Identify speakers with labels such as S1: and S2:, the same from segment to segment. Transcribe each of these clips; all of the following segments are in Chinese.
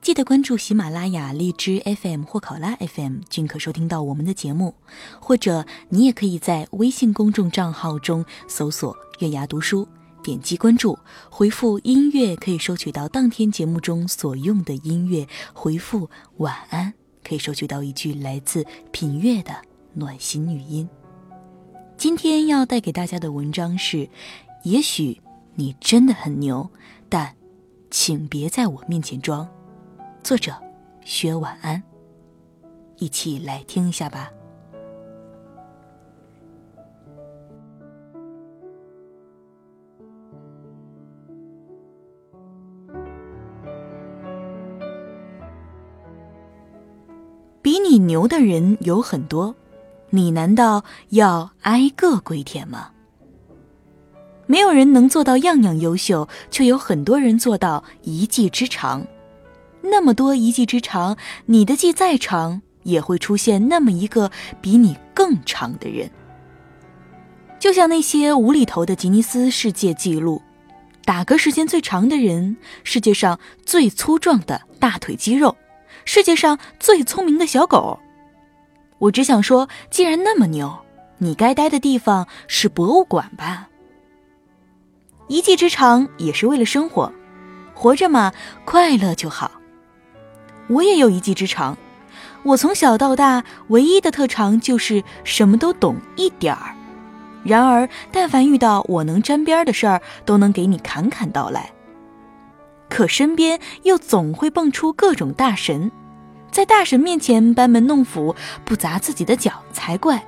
S1: 记得关注喜马拉雅、荔枝 FM 或考拉 FM，均可收听到我们的节目。或者你也可以在微信公众账号中搜索“月牙读书”，点击关注，回复“音乐”可以收取到当天节目中所用的音乐。回复“晚安”可以收取到一句来自品月的暖心语音。今天要带给大家的文章是：也许你真的很牛，但请别在我面前装。作者薛晚安，一起来听一下吧。比你牛的人有很多，你难道要挨个跪舔吗？没有人能做到样样优秀，却有很多人做到一技之长。那么多一技之长，你的技再长，也会出现那么一个比你更长的人。就像那些无厘头的吉尼斯世界纪录，打嗝时间最长的人，世界上最粗壮的大腿肌肉，世界上最聪明的小狗。我只想说，既然那么牛，你该待的地方是博物馆吧。一技之长也是为了生活，活着嘛，快乐就好。我也有一技之长，我从小到大唯一的特长就是什么都懂一点儿。然而，但凡遇到我能沾边的事儿，都能给你侃侃道来。可身边又总会蹦出各种大神，在大神面前班门弄斧，不砸自己的脚才怪。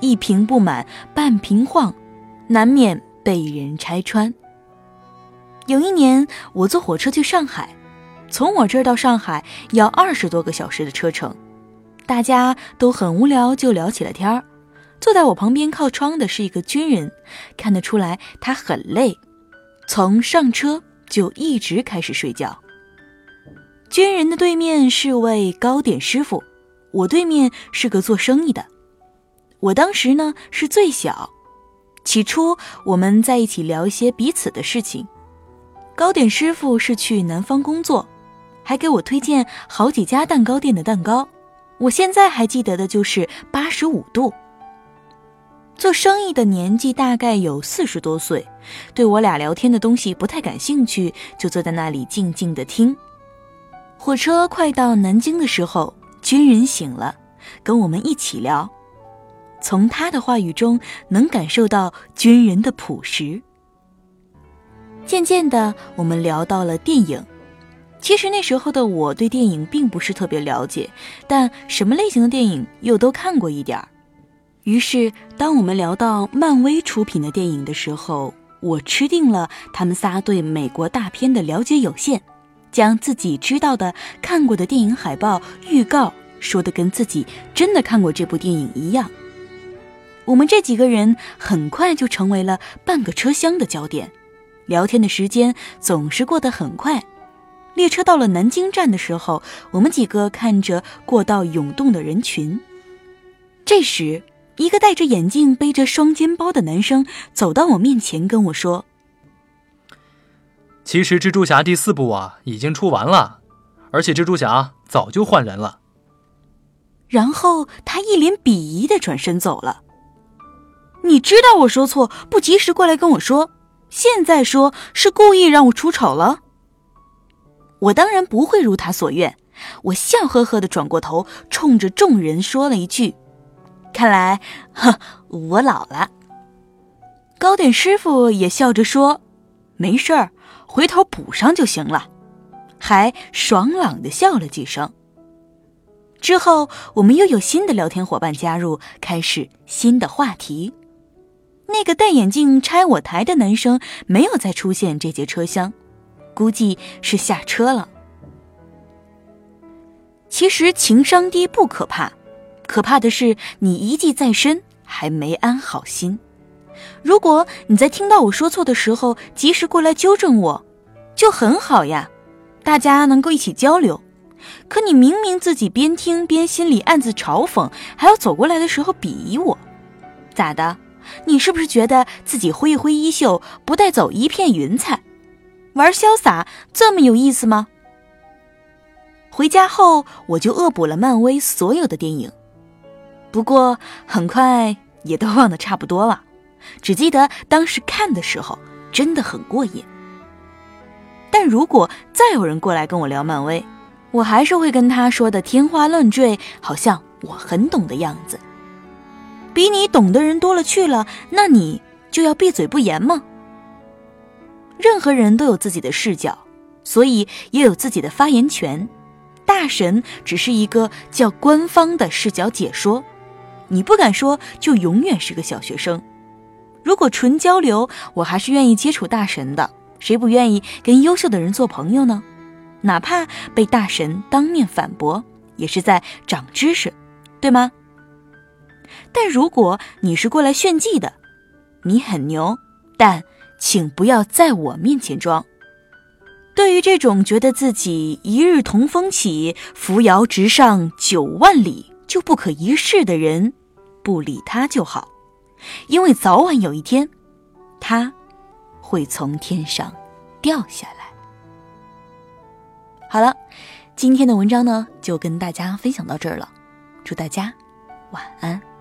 S1: 一瓶不满半瓶晃，难免被人拆穿。有一年，我坐火车去上海。从我这儿到上海要二十多个小时的车程，大家都很无聊，就聊起了天儿。坐在我旁边靠窗的是一个军人，看得出来他很累，从上车就一直开始睡觉。军人的对面是位糕点师傅，我对面是个做生意的。我当时呢是最小，起初我们在一起聊一些彼此的事情。糕点师傅是去南方工作。还给我推荐好几家蛋糕店的蛋糕，我现在还记得的就是八十五度。做生意的年纪大概有四十多岁，对我俩聊天的东西不太感兴趣，就坐在那里静静的听。火车快到南京的时候，军人醒了，跟我们一起聊，从他的话语中能感受到军人的朴实。渐渐的，我们聊到了电影。其实那时候的我对电影并不是特别了解，但什么类型的电影又都看过一点儿。于是，当我们聊到漫威出品的电影的时候，我吃定了他们仨对美国大片的了解有限，将自己知道的、看过的电影海报、预告说的跟自己真的看过这部电影一样。我们这几个人很快就成为了半个车厢的焦点，聊天的时间总是过得很快。列车到了南京站的时候，我们几个看着过道涌动的人群。这时，一个戴着眼镜、背着双肩包的男生走到我面前，跟我说：“
S2: 其实蜘蛛侠第四部啊已经出完了，而且蜘蛛侠早就换人了。”
S1: 然后他一脸鄙夷的转身走了。你知道我说错，不及时过来跟我说，现在说是故意让我出丑了。我当然不会如他所愿，我笑呵呵的转过头，冲着众人说了一句：“看来，呵，我老了。”糕点师傅也笑着说：“没事儿，回头补上就行了。”还爽朗的笑了几声。之后，我们又有新的聊天伙伴加入，开始新的话题。那个戴眼镜拆我台的男生没有再出现这节车厢。估计是下车了。其实情商低不可怕，可怕的是你一计在身，还没安好心。如果你在听到我说错的时候及时过来纠正我，就很好呀，大家能够一起交流。可你明明自己边听边心里暗自嘲讽，还要走过来的时候鄙夷我，咋的？你是不是觉得自己挥一挥衣袖，不带走一片云彩，玩潇洒这么有意思吗？回家后我就恶补了漫威所有的电影，不过很快也都忘得差不多了，只记得当时看的时候真的很过瘾。但如果再有人过来跟我聊漫威，我还是会跟他说的天花乱坠，好像我很懂的样子。比你懂的人多了去了，那你就要闭嘴不言吗？任何人都有自己的视角，所以也有自己的发言权。大神只是一个叫官方的视角解说，你不敢说，就永远是个小学生。如果纯交流，我还是愿意接触大神的。谁不愿意跟优秀的人做朋友呢？哪怕被大神当面反驳，也是在长知识，对吗？但如果你是过来炫技的，你很牛，但请不要在我面前装。对于这种觉得自己一日同风起，扶摇直上九万里就不可一世的人，不理他就好，因为早晚有一天，他会从天上掉下来。好了，今天的文章呢，就跟大家分享到这儿了。祝大家晚安。